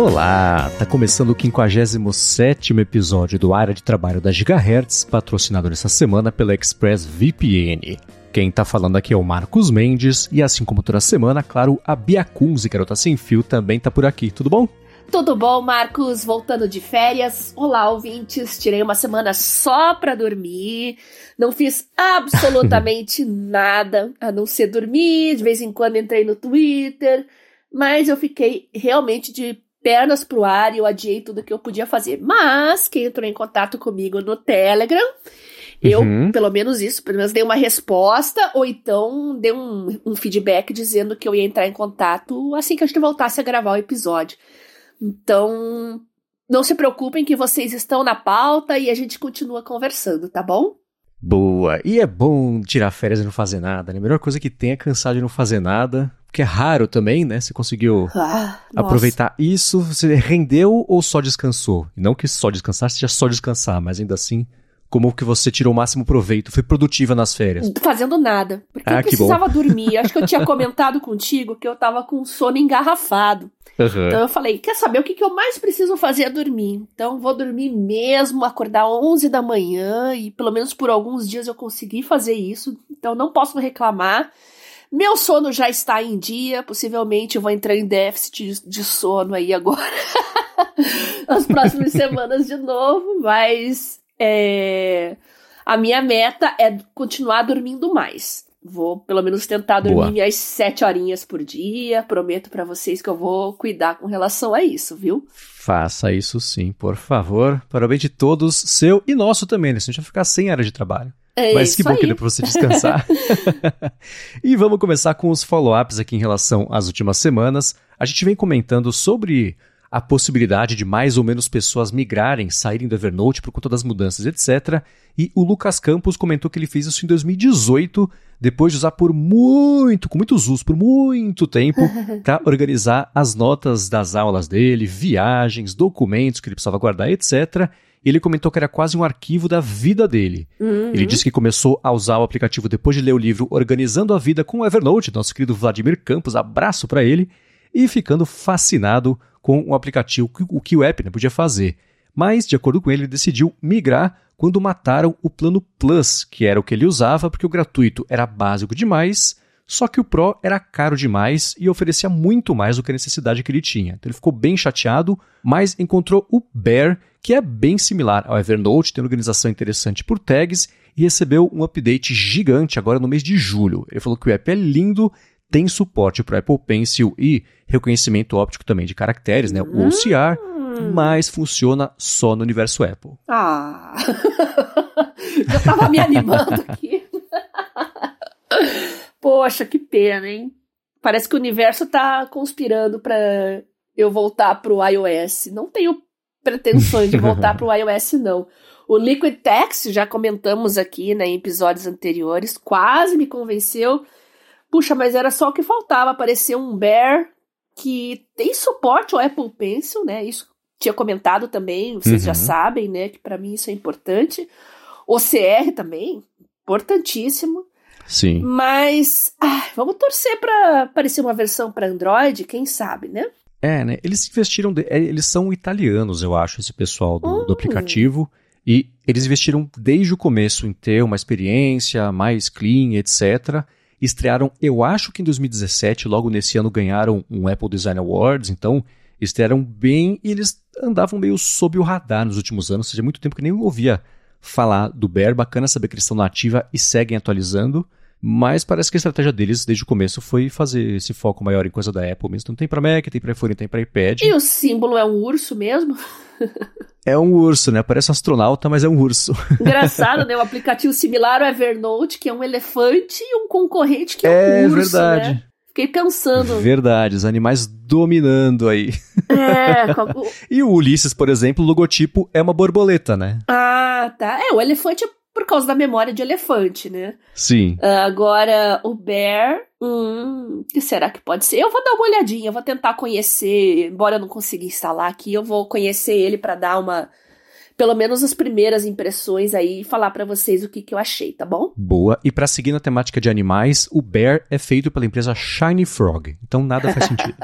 Olá, tá começando o 57 episódio do Área de Trabalho da Gigahertz, patrocinado nessa semana pela Express VPN. Quem tá falando aqui é o Marcos Mendes, e assim como toda semana, claro, a Bia Kunze, garota sem fio, também tá por aqui, tudo bom? Tudo bom, Marcos? Voltando de férias. Olá, ouvintes. Tirei uma semana só pra dormir. Não fiz absolutamente nada a não ser dormir. De vez em quando entrei no Twitter. Mas eu fiquei realmente de pernas pro ar e eu adiei tudo que eu podia fazer. Mas quem entrou em contato comigo no Telegram, eu, uhum. pelo menos isso, pelo menos dei uma resposta, ou então dei um, um feedback dizendo que eu ia entrar em contato assim que a gente voltasse a gravar o episódio. Então, não se preocupem que vocês estão na pauta e a gente continua conversando, tá bom? Boa. E é bom tirar férias e não fazer nada, né? A melhor coisa que tem é cansar de não fazer nada. Porque é raro também, né? Você conseguiu ah, aproveitar isso. Você rendeu ou só descansou? E não que só descansar seja só descansar, mas ainda assim, como que você tirou o máximo proveito? Foi produtiva nas férias? Fazendo nada. Porque ah, eu precisava dormir. Acho que eu tinha comentado contigo que eu tava com sono engarrafado. Uhum. Então eu falei, quer saber o que, que eu mais preciso fazer é dormir. Então vou dormir mesmo, acordar 11 da manhã e pelo menos por alguns dias eu consegui fazer isso. Então não posso reclamar. Meu sono já está em dia, possivelmente eu vou entrar em déficit de, sono aí agora. As próximas semanas de novo, mas é, a minha meta é continuar dormindo mais. Vou pelo menos tentar dormir Boa. minhas sete horinhas por dia. Prometo para vocês que eu vou cuidar com relação a isso, viu? Faça isso sim, por favor. Para o bem de todos, seu e nosso também, né? A gente vai ficar sem área de trabalho. É Mas que bom aí. que deu pra você descansar. e vamos começar com os follow-ups aqui em relação às últimas semanas. A gente vem comentando sobre a possibilidade de mais ou menos pessoas migrarem, saírem do Evernote por conta das mudanças, etc. E o Lucas Campos comentou que ele fez isso em 2018, depois de usar por muito, com muitos usos, por muito tempo, para organizar as notas das aulas dele, viagens, documentos que ele precisava guardar, etc. Ele comentou que era quase um arquivo da vida dele. Uhum. Ele disse que começou a usar o aplicativo depois de ler o livro Organizando a Vida com o Evernote, nosso querido Vladimir Campos, abraço para ele, e ficando fascinado com o aplicativo, o que o app né, podia fazer. Mas, de acordo com ele, ele decidiu migrar quando mataram o plano Plus, que era o que ele usava, porque o gratuito era básico demais, só que o Pro era caro demais e oferecia muito mais do que a necessidade que ele tinha. Então ele ficou bem chateado, mas encontrou o Bear, que é bem similar ao Evernote, tem organização interessante por tags e recebeu um update gigante agora no mês de julho. Ele falou que o app é lindo, tem suporte para Apple Pencil e reconhecimento óptico também de caracteres, né? O OCR, hum. mas funciona só no universo Apple. Ah! Já tava me animando aqui. Poxa, que pena, hein? Parece que o universo tá conspirando para eu voltar pro iOS. Não tenho pretensões de voltar pro iOS, não. O Liquid Text, já comentamos aqui né, em episódios anteriores, quase me convenceu Puxa, mas era só o que faltava. Aparecer um Bear que tem suporte ao Apple Pencil, né? Isso tinha comentado também, vocês uhum. já sabem, né? Que para mim isso é importante. OCR também, importantíssimo. Sim. Mas ah, vamos torcer para aparecer uma versão para Android, quem sabe, né? É, né? Eles investiram, de, é, eles são italianos, eu acho, esse pessoal do, do hum. aplicativo. E eles investiram desde o começo em ter uma experiência mais clean, etc estrearam, eu acho que em 2017, logo nesse ano ganharam um Apple Design Awards, então estrearam bem e eles andavam meio sob o radar nos últimos anos, ou seja, muito tempo que nem ouvia falar do Bear, bacana saber que eles estão na ativa e seguem atualizando, mas parece que a estratégia deles desde o começo foi fazer esse foco maior em coisa da Apple mesmo. Então tem para Mac, tem para iPhone, tem para iPad. E o símbolo é um urso mesmo? É um urso, né? Parece um astronauta, mas é um urso. Engraçado, né? Um aplicativo similar ao Evernote, que é um elefante, e um concorrente que é, é um urso, verdade. Né? Fiquei pensando. Verdade, os animais dominando aí. É. e o Ulisses, por exemplo, o logotipo é uma borboleta, né? Ah, tá. É, o elefante é por causa da memória de elefante, né? Sim. Uh, agora, o Bear, hum, que será que pode ser? Eu vou dar uma olhadinha, eu vou tentar conhecer, embora eu não consiga instalar aqui, eu vou conhecer ele para dar uma pelo menos as primeiras impressões aí e falar para vocês o que, que eu achei, tá bom? Boa. E para seguir na temática de animais, o Bear é feito pela empresa Shiny Frog, então nada faz sentido.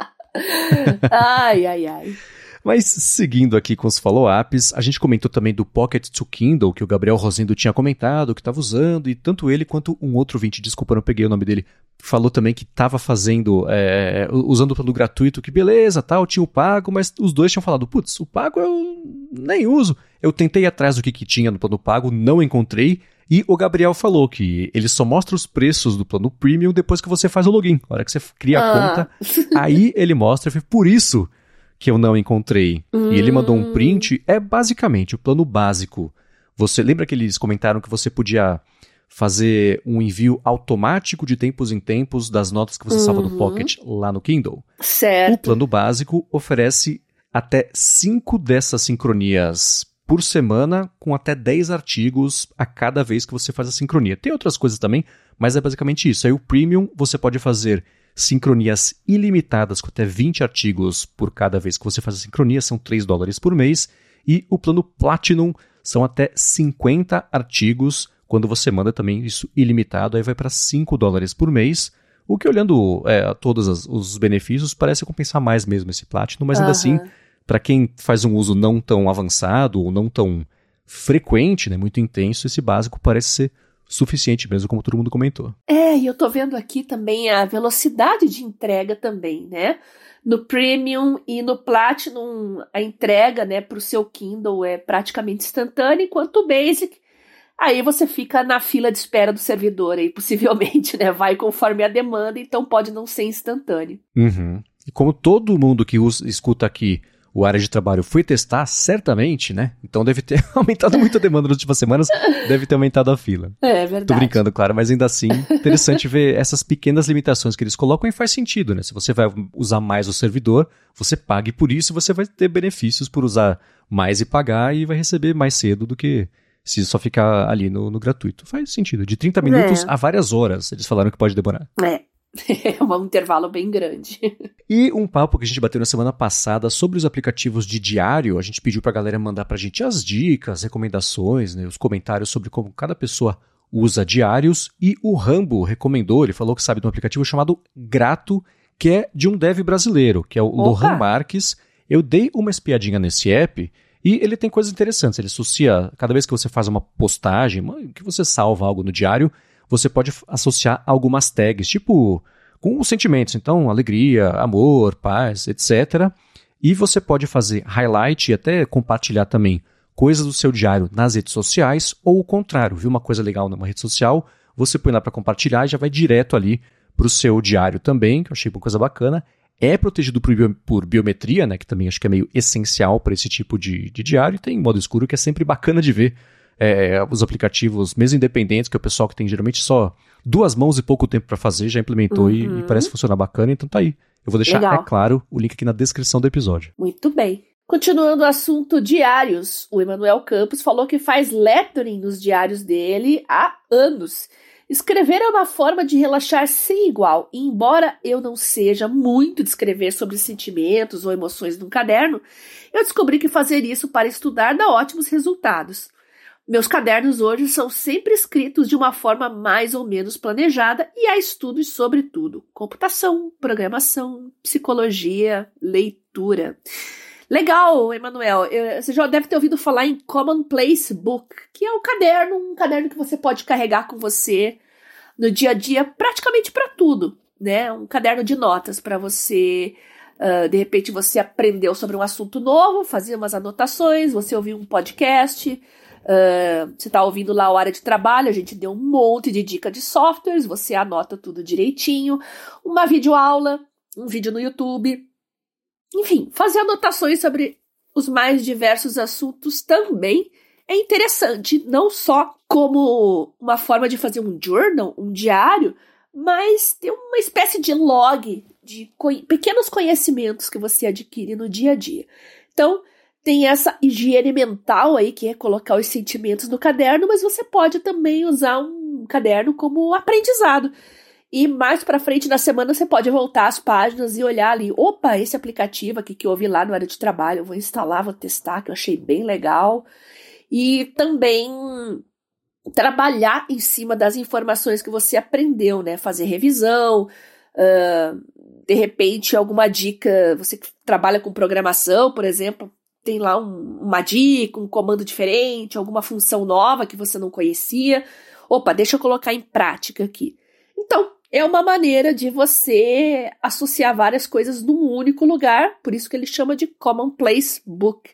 ai, ai, ai. Mas seguindo aqui com os follow-ups, a gente comentou também do Pocket to Kindle, que o Gabriel Rosendo tinha comentado, que estava usando, e tanto ele quanto um outro vinte, desculpa, não peguei o nome dele, falou também que estava fazendo, é, usando o plano gratuito, que beleza, tal, tinha o pago, mas os dois tinham falado, putz, o pago eu nem uso. Eu tentei ir atrás do que, que tinha no plano pago, não encontrei, e o Gabriel falou que ele só mostra os preços do plano premium depois que você faz o login. Na hora que você cria a ah. conta, aí ele mostra. Por isso que eu não encontrei. Hum. E ele mandou um print. É basicamente o plano básico. Você lembra que eles comentaram que você podia fazer um envio automático de tempos em tempos das notas que você uhum. salva no Pocket lá no Kindle? Certo. O plano básico oferece até cinco dessas sincronias por semana, com até 10 artigos a cada vez que você faz a sincronia. Tem outras coisas também, mas é basicamente isso. Aí o Premium você pode fazer sincronias ilimitadas com até 20 artigos por cada vez que você faz a sincronia, são 3 dólares por mês. E o plano Platinum são até 50 artigos quando você manda também isso ilimitado, aí vai para 5 dólares por mês. O que, olhando é, todos os benefícios, parece compensar mais mesmo esse Platinum, mas ainda assim, para quem faz um uso não tão avançado ou não tão frequente, né, muito intenso, esse básico parece ser suficiente mesmo, como todo mundo comentou. É, e eu tô vendo aqui também a velocidade de entrega também, né? No Premium e no Platinum, a entrega, né, pro seu Kindle é praticamente instantânea, enquanto o Basic, aí você fica na fila de espera do servidor aí, possivelmente, né? Vai conforme a demanda, então pode não ser instantâneo. Uhum. E como todo mundo que usa, escuta aqui o área de trabalho foi testar, certamente, né? Então deve ter aumentado muito a demanda nas últimas semanas, deve ter aumentado a fila. É, é verdade. Tô brincando, claro, mas ainda assim, interessante ver essas pequenas limitações que eles colocam e faz sentido, né? Se você vai usar mais o servidor, você pague por isso e você vai ter benefícios por usar mais e pagar e vai receber mais cedo do que se só ficar ali no, no gratuito. Faz sentido. De 30 minutos é. a várias horas, eles falaram que pode demorar. É. É um intervalo bem grande. E um papo que a gente bateu na semana passada sobre os aplicativos de diário. A gente pediu pra galera mandar pra gente as dicas, recomendações, né, os comentários sobre como cada pessoa usa diários. E o Rambo recomendou, ele falou que sabe de um aplicativo chamado Grato, que é de um dev brasileiro, que é o Opa. Lohan Marques. Eu dei uma espiadinha nesse app e ele tem coisas interessantes. Ele associa, cada vez que você faz uma postagem, que você salva algo no diário, você pode associar algumas tags, tipo com os sentimentos, então alegria, amor, paz, etc. E você pode fazer highlight e até compartilhar também coisas do seu diário nas redes sociais, ou o contrário, viu uma coisa legal numa rede social, você põe lá para compartilhar e já vai direto ali para o seu diário também, que eu achei uma coisa bacana. É protegido por, por biometria, né, que também acho que é meio essencial para esse tipo de, de diário, e tem modo escuro que é sempre bacana de ver é, os aplicativos, mesmo independentes, que é o pessoal que tem geralmente só duas mãos e pouco tempo para fazer, já implementou uhum. e, e, uhum. parece funcionar bacana, então tá aí. Eu vou deixar, Legal. é claro, o link aqui na descrição do episódio. Muito bem. Continuando o assunto diários, o Emanuel Campos falou que faz lettering nos diários dele há anos. Escrever é uma forma de relaxar sem igual, e embora eu não seja muito de escrever sobre sentimentos ou emoções num caderno, eu descobri que fazer isso para estudar dá ótimos resultados. Meus cadernos hoje são sempre escritos de uma forma mais ou menos planejada e há estudos sobre tudo: computação, programação, psicologia, leitura. Legal, Emanuel. Você já deve ter ouvido falar em Commonplace Book, que é um caderno, um caderno que você pode carregar com você no dia a dia, praticamente para tudo, né? Um caderno de notas para você Uh, de repente você aprendeu sobre um assunto novo, fazer umas anotações, você ouviu um podcast, Uh, você está ouvindo lá a área de trabalho, a gente deu um monte de dica de softwares, você anota tudo direitinho, uma videoaula, um vídeo no YouTube. Enfim, fazer anotações sobre os mais diversos assuntos também é interessante, não só como uma forma de fazer um journal, um diário, mas ter uma espécie de log de co pequenos conhecimentos que você adquire no dia a dia. Então, tem essa higiene mental aí, que é colocar os sentimentos no caderno, mas você pode também usar um caderno como aprendizado. E mais para frente na semana você pode voltar às páginas e olhar ali, opa, esse aplicativo aqui que eu ouvi lá no área de trabalho, eu vou instalar, vou testar, que eu achei bem legal. E também trabalhar em cima das informações que você aprendeu, né? Fazer revisão, Uh, de repente, alguma dica, você que trabalha com programação, por exemplo, tem lá um, uma dica, um comando diferente, alguma função nova que você não conhecia. Opa, deixa eu colocar em prática aqui. Então, é uma maneira de você associar várias coisas num único lugar, por isso que ele chama de Commonplace Book.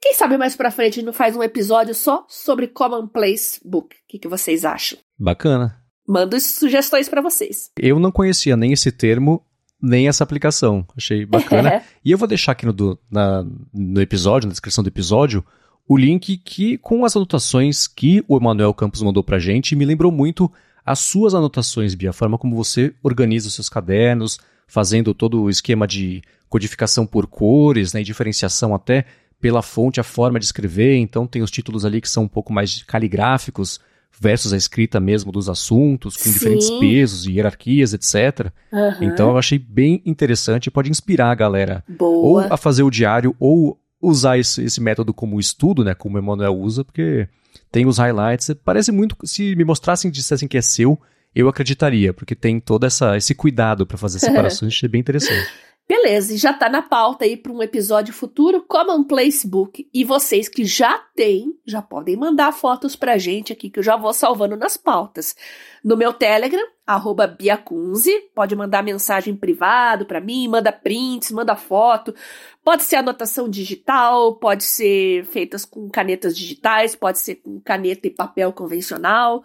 Quem sabe mais pra frente a gente não faz um episódio só sobre Commonplace Book. O que, que vocês acham? Bacana. Mando sugestões para vocês. Eu não conhecia nem esse termo, nem essa aplicação. Achei bacana. e eu vou deixar aqui no, do, na, no episódio, na descrição do episódio, o link que com as anotações que o Emanuel Campos mandou pra gente me lembrou muito as suas anotações, Bia, a forma como você organiza os seus cadernos, fazendo todo o esquema de codificação por cores, né, e diferenciação até pela fonte, a forma de escrever. Então tem os títulos ali que são um pouco mais caligráficos versus a escrita mesmo dos assuntos, com Sim. diferentes pesos e hierarquias, etc. Uhum. Então eu achei bem interessante e pode inspirar a galera Boa. ou a fazer o diário ou usar esse, esse método como estudo, né, como o Emanuel usa, porque tem os highlights. Parece muito. Se me mostrassem e dissessem que é seu, eu acreditaria, porque tem todo essa, esse cuidado para fazer separações, achei bem interessante. Beleza, e já tá na pauta aí para um episódio futuro, Commonplace Book. E vocês que já têm, já podem mandar fotos pra gente aqui, que eu já vou salvando nas pautas. No meu Telegram, arroba Biacunze, pode mandar mensagem privado para mim, manda prints, manda foto. Pode ser anotação digital, pode ser feitas com canetas digitais, pode ser com caneta e papel convencional.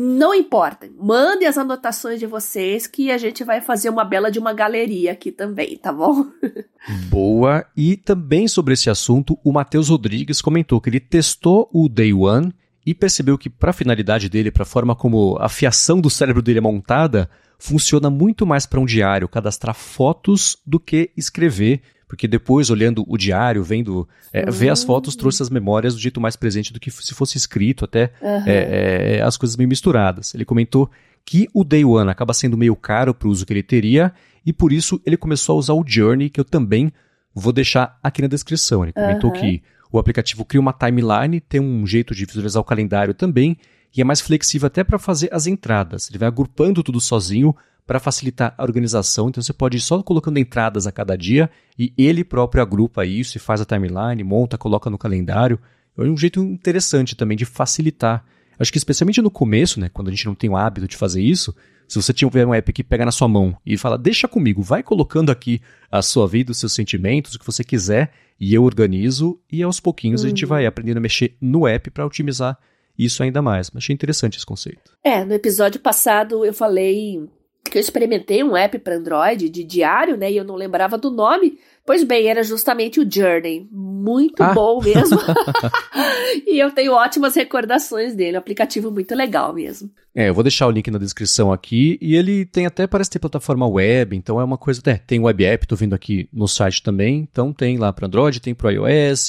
Não importa, mande as anotações de vocês que a gente vai fazer uma bela de uma galeria aqui também, tá bom? Boa. E também sobre esse assunto, o Matheus Rodrigues comentou que ele testou o Day One e percebeu que para a finalidade dele, para a forma como a fiação do cérebro dele é montada, funciona muito mais para um diário cadastrar fotos do que escrever porque depois, olhando o diário, vendo, é, ver as fotos, trouxe as memórias do jeito mais presente do que se fosse escrito, até uhum. é, é, as coisas meio misturadas. Ele comentou que o Day One acaba sendo meio caro para o uso que ele teria, e por isso ele começou a usar o Journey, que eu também vou deixar aqui na descrição. Ele comentou uhum. que o aplicativo cria uma timeline, tem um jeito de visualizar o calendário também, e é mais flexível até para fazer as entradas. Ele vai agrupando tudo sozinho para facilitar a organização. Então você pode ir só colocando entradas a cada dia e ele próprio agrupa isso e faz a timeline, monta, coloca no calendário. É um jeito interessante também de facilitar. Acho que especialmente no começo, né, quando a gente não tem o hábito de fazer isso, se você tiver um app que pega na sua mão e fala, deixa comigo, vai colocando aqui a sua vida, os seus sentimentos, o que você quiser, e eu organizo, e aos pouquinhos uhum. a gente uhum. vai aprendendo a mexer no app para otimizar isso ainda mais. Achei interessante esse conceito. É, no episódio passado eu falei que eu experimentei um app para Android de diário, né? E eu não lembrava do nome. Pois bem, era justamente o Journey. Muito ah. bom mesmo. e eu tenho ótimas recordações dele. Um aplicativo muito legal mesmo. É, eu vou deixar o link na descrição aqui. E ele tem até, parece ter plataforma web. Então é uma coisa. É, tem web app, tô vendo aqui no site também. Então tem lá para Android, tem para iOS.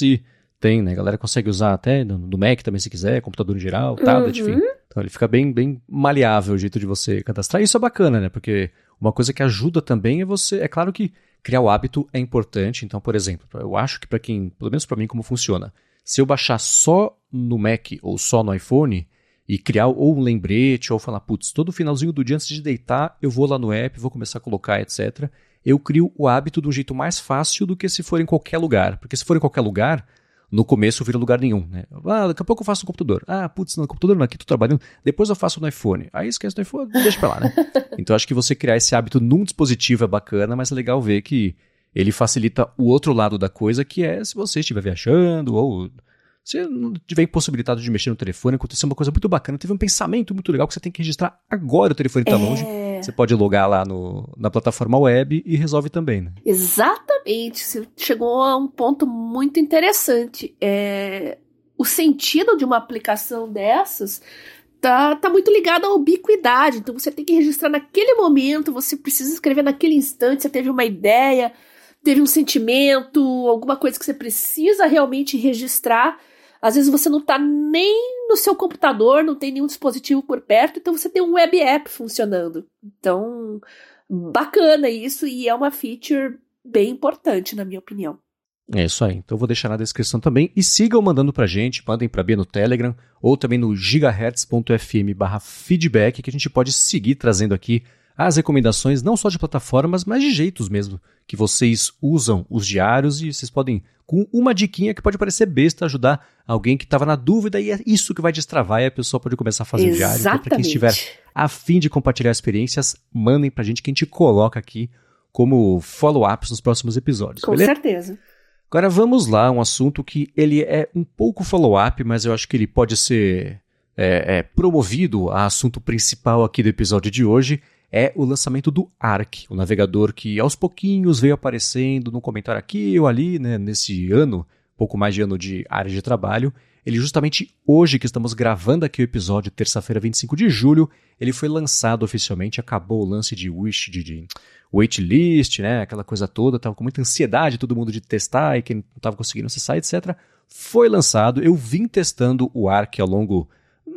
Tem, né? A galera consegue usar até no, Mac também se quiser, computador em geral, tablet, uhum. enfim. Então ele fica bem, bem maleável o jeito de você cadastrar. Isso é bacana, né? Porque uma coisa que ajuda também é você. É claro que criar o hábito é importante. Então, por exemplo, eu acho que para quem, pelo menos para mim, como funciona. Se eu baixar só no Mac ou só no iPhone e criar ou um lembrete ou falar, putz, todo finalzinho do dia antes de deitar, eu vou lá no app, vou começar a colocar, etc. Eu crio o hábito de um jeito mais fácil do que se for em qualquer lugar. Porque se for em qualquer lugar, no começo vira lugar nenhum, né? Ah, daqui a pouco eu faço no computador. Ah, putz, no computador não, aqui tô trabalhando. Depois eu faço no iPhone. Aí esquece do iPhone, deixa pra lá, né? então acho que você criar esse hábito num dispositivo é bacana, mas é legal ver que ele facilita o outro lado da coisa, que é se você estiver viajando ou se não tiver impossibilitado de mexer no telefone, aconteceu uma coisa muito bacana, teve um pensamento muito legal que você tem que registrar agora, o telefone está é... longe. Você pode logar lá no, na plataforma web e resolve também, né? Exatamente. Você chegou a um ponto muito interessante. É... O sentido de uma aplicação dessas tá, tá muito ligado à ubiquidade. Então você tem que registrar naquele momento, você precisa escrever naquele instante, você teve uma ideia, teve um sentimento, alguma coisa que você precisa realmente registrar às vezes você não está nem no seu computador, não tem nenhum dispositivo por perto, então você tem um web app funcionando. Então, bacana isso e é uma feature bem importante, na minha opinião. É isso aí. Então vou deixar na descrição também. E sigam mandando pra gente, mandem pra Bia no Telegram ou também no gigahertz.fm barra feedback, que a gente pode seguir trazendo aqui as recomendações não só de plataformas, mas de jeitos mesmo que vocês usam os diários e vocês podem, com uma diquinha que pode parecer besta, ajudar alguém que estava na dúvida e é isso que vai destravar e a pessoa pode começar a fazer Exatamente. o diário. Então, para quem estiver a fim de compartilhar experiências, mandem pra gente que a gente coloca aqui como follow-ups nos próximos episódios. Com beleza? certeza. Agora vamos lá, um assunto que ele é um pouco follow-up, mas eu acho que ele pode ser é, é, promovido a assunto principal aqui do episódio de hoje, é o lançamento do Arc, o navegador que aos pouquinhos veio aparecendo no comentário aqui ou ali, né, nesse ano, pouco mais de ano de área de trabalho. Ele justamente hoje que estamos gravando aqui o episódio, terça-feira, 25 de julho, ele foi lançado oficialmente, acabou o lance de wish, de, de waitlist, né, aquela coisa toda, tava com muita ansiedade todo mundo de testar e quem não estava conseguindo acessar, etc. Foi lançado, eu vim testando o Arc ao longo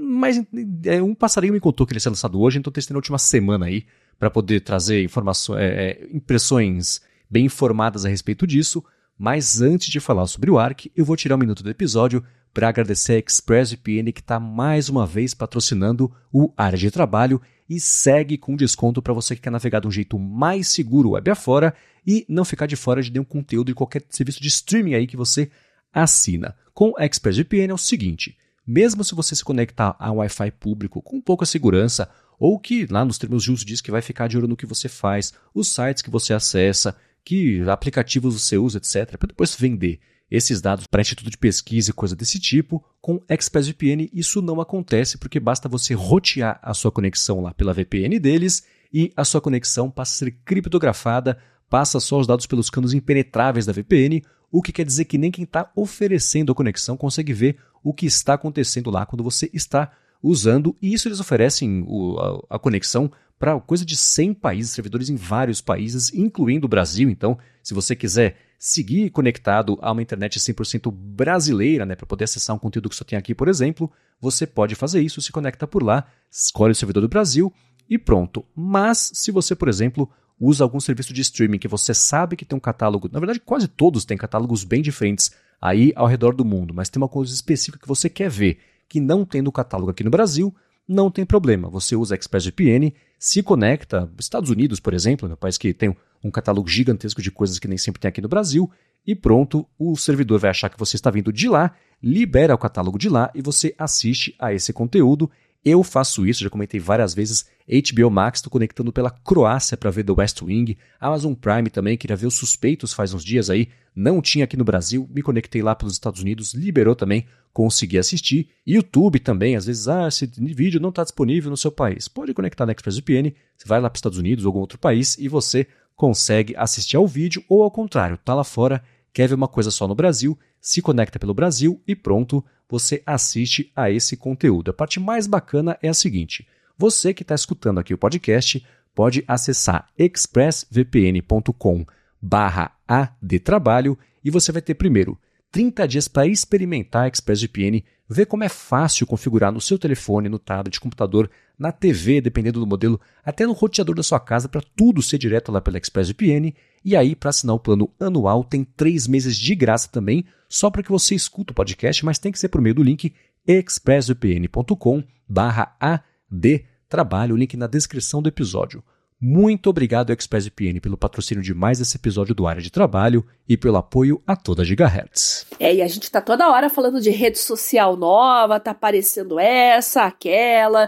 mas é, um passarinho me contou que ele ia ser lançado hoje, então testei na última semana aí para poder trazer informações, é, é, impressões bem informadas a respeito disso. Mas antes de falar sobre o ARC, eu vou tirar um minuto do episódio para agradecer a ExpressVPN que está mais uma vez patrocinando o Área de Trabalho e segue com desconto para você que quer navegar de um jeito mais seguro web afora e não ficar de fora de nenhum conteúdo de qualquer serviço de streaming aí que você assina. Com a ExpressVPN é o seguinte, mesmo se você se conectar a Wi-Fi público com pouca segurança, ou que lá nos termos uso diz que vai ficar de olho no que você faz, os sites que você acessa, que aplicativos você usa, etc., para depois vender esses dados para instituto de pesquisa e coisa desse tipo, com ExpressVPN isso não acontece porque basta você rotear a sua conexão lá pela VPN deles e a sua conexão passa a ser criptografada, passa só os dados pelos canos impenetráveis da VPN, o que quer dizer que nem quem está oferecendo a conexão consegue ver o que está acontecendo lá quando você está usando, e isso eles oferecem o, a, a, conexão para coisa de 100 países, servidores em vários países, incluindo o Brasil. Então, se você quiser seguir conectado a uma internet 100% brasileira, né, para poder acessar um conteúdo que só tem aqui, por exemplo, você pode fazer isso, se conecta por lá, escolhe o servidor do Brasil e pronto. Mas, se você, por exemplo, usa algum serviço de streaming que você sabe que tem um catálogo, na verdade, quase todos têm catálogos bem diferentes aí ao redor do mundo, mas tem uma coisa específica que você quer ver, que não tem no catálogo aqui no Brasil, não tem problema. Você usa ExpressVPN, se conecta, Estados Unidos, por exemplo, um país que tem um catálogo gigantesco de coisas que nem sempre tem aqui no Brasil, e pronto, o servidor vai achar que você está vindo de lá, libera o catálogo de lá e você assiste a esse conteúdo eu faço isso, já comentei várias vezes. HBO Max, estou conectando pela Croácia para ver The West Wing. Amazon Prime também, queria ver os suspeitos faz uns dias aí. Não tinha aqui no Brasil, me conectei lá pelos Estados Unidos, liberou também, consegui assistir. YouTube também, às vezes, ah, esse vídeo não está disponível no seu país. Pode conectar na ExpressVPN, você vai lá para os Estados Unidos ou algum outro país e você consegue assistir ao vídeo ou ao contrário, tá lá fora, quer ver uma coisa só no Brasil, se conecta pelo Brasil e pronto, você assiste a esse conteúdo. A parte mais bacana é a seguinte: você que está escutando aqui o podcast pode acessar expressvpn.com barra adtrabalho e você vai ter primeiro 30 dias para experimentar a ExpressVPN, ver como é fácil configurar no seu telefone, no tablet, computador, na TV, dependendo do modelo, até no roteador da sua casa, para tudo ser direto lá pela ExpressVPN. E aí, para assinar o plano anual, tem três meses de graça também, só para que você escute o podcast, mas tem que ser por meio do link expressvpn.com barra adtrabalho, o link na descrição do episódio. Muito obrigado, ExpressVPN, pelo patrocínio de mais esse episódio do Área de Trabalho e pelo apoio a toda Gigahertz. É, e a gente tá toda hora falando de rede social nova, tá aparecendo essa, aquela.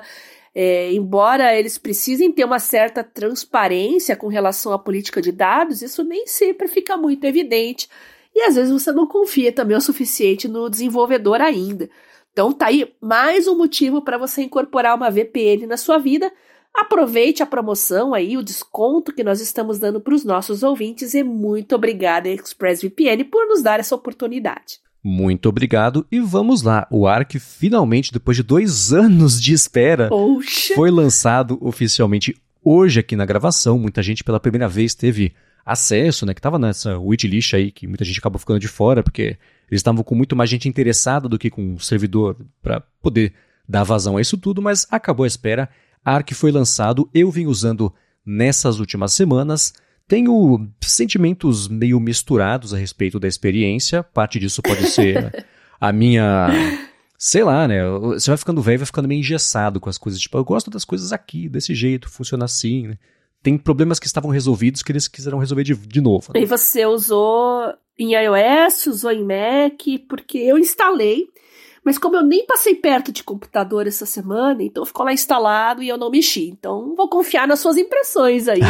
É, embora eles precisem ter uma certa transparência com relação à política de dados, isso nem sempre fica muito evidente. E às vezes você não confia também o suficiente no desenvolvedor ainda. Então tá aí mais um motivo para você incorporar uma VPN na sua vida Aproveite a promoção aí, o desconto que nós estamos dando para os nossos ouvintes e muito obrigada ExpressVPN por nos dar essa oportunidade. Muito obrigado e vamos lá. O Arc finalmente, depois de dois anos de espera, Poxa. foi lançado oficialmente hoje aqui na gravação. Muita gente pela primeira vez teve acesso, né? Que estava nessa wishlist aí, que muita gente acabou ficando de fora, porque eles estavam com muito mais gente interessada do que com o servidor para poder dar vazão a isso tudo, mas acabou a espera Arc foi lançado, eu vim usando nessas últimas semanas. Tenho sentimentos meio misturados a respeito da experiência. Parte disso pode ser a minha. Sei lá, né? Você vai ficando velho, vai ficando meio engessado com as coisas. Tipo, eu gosto das coisas aqui, desse jeito, funciona assim, né? Tem problemas que estavam resolvidos que eles quiseram resolver de, de novo. Né? E você usou em iOS, usou em Mac, porque eu instalei, mas como eu nem passei perto de computador essa semana, então ficou lá instalado e eu não mexi. Então vou confiar nas suas impressões aí.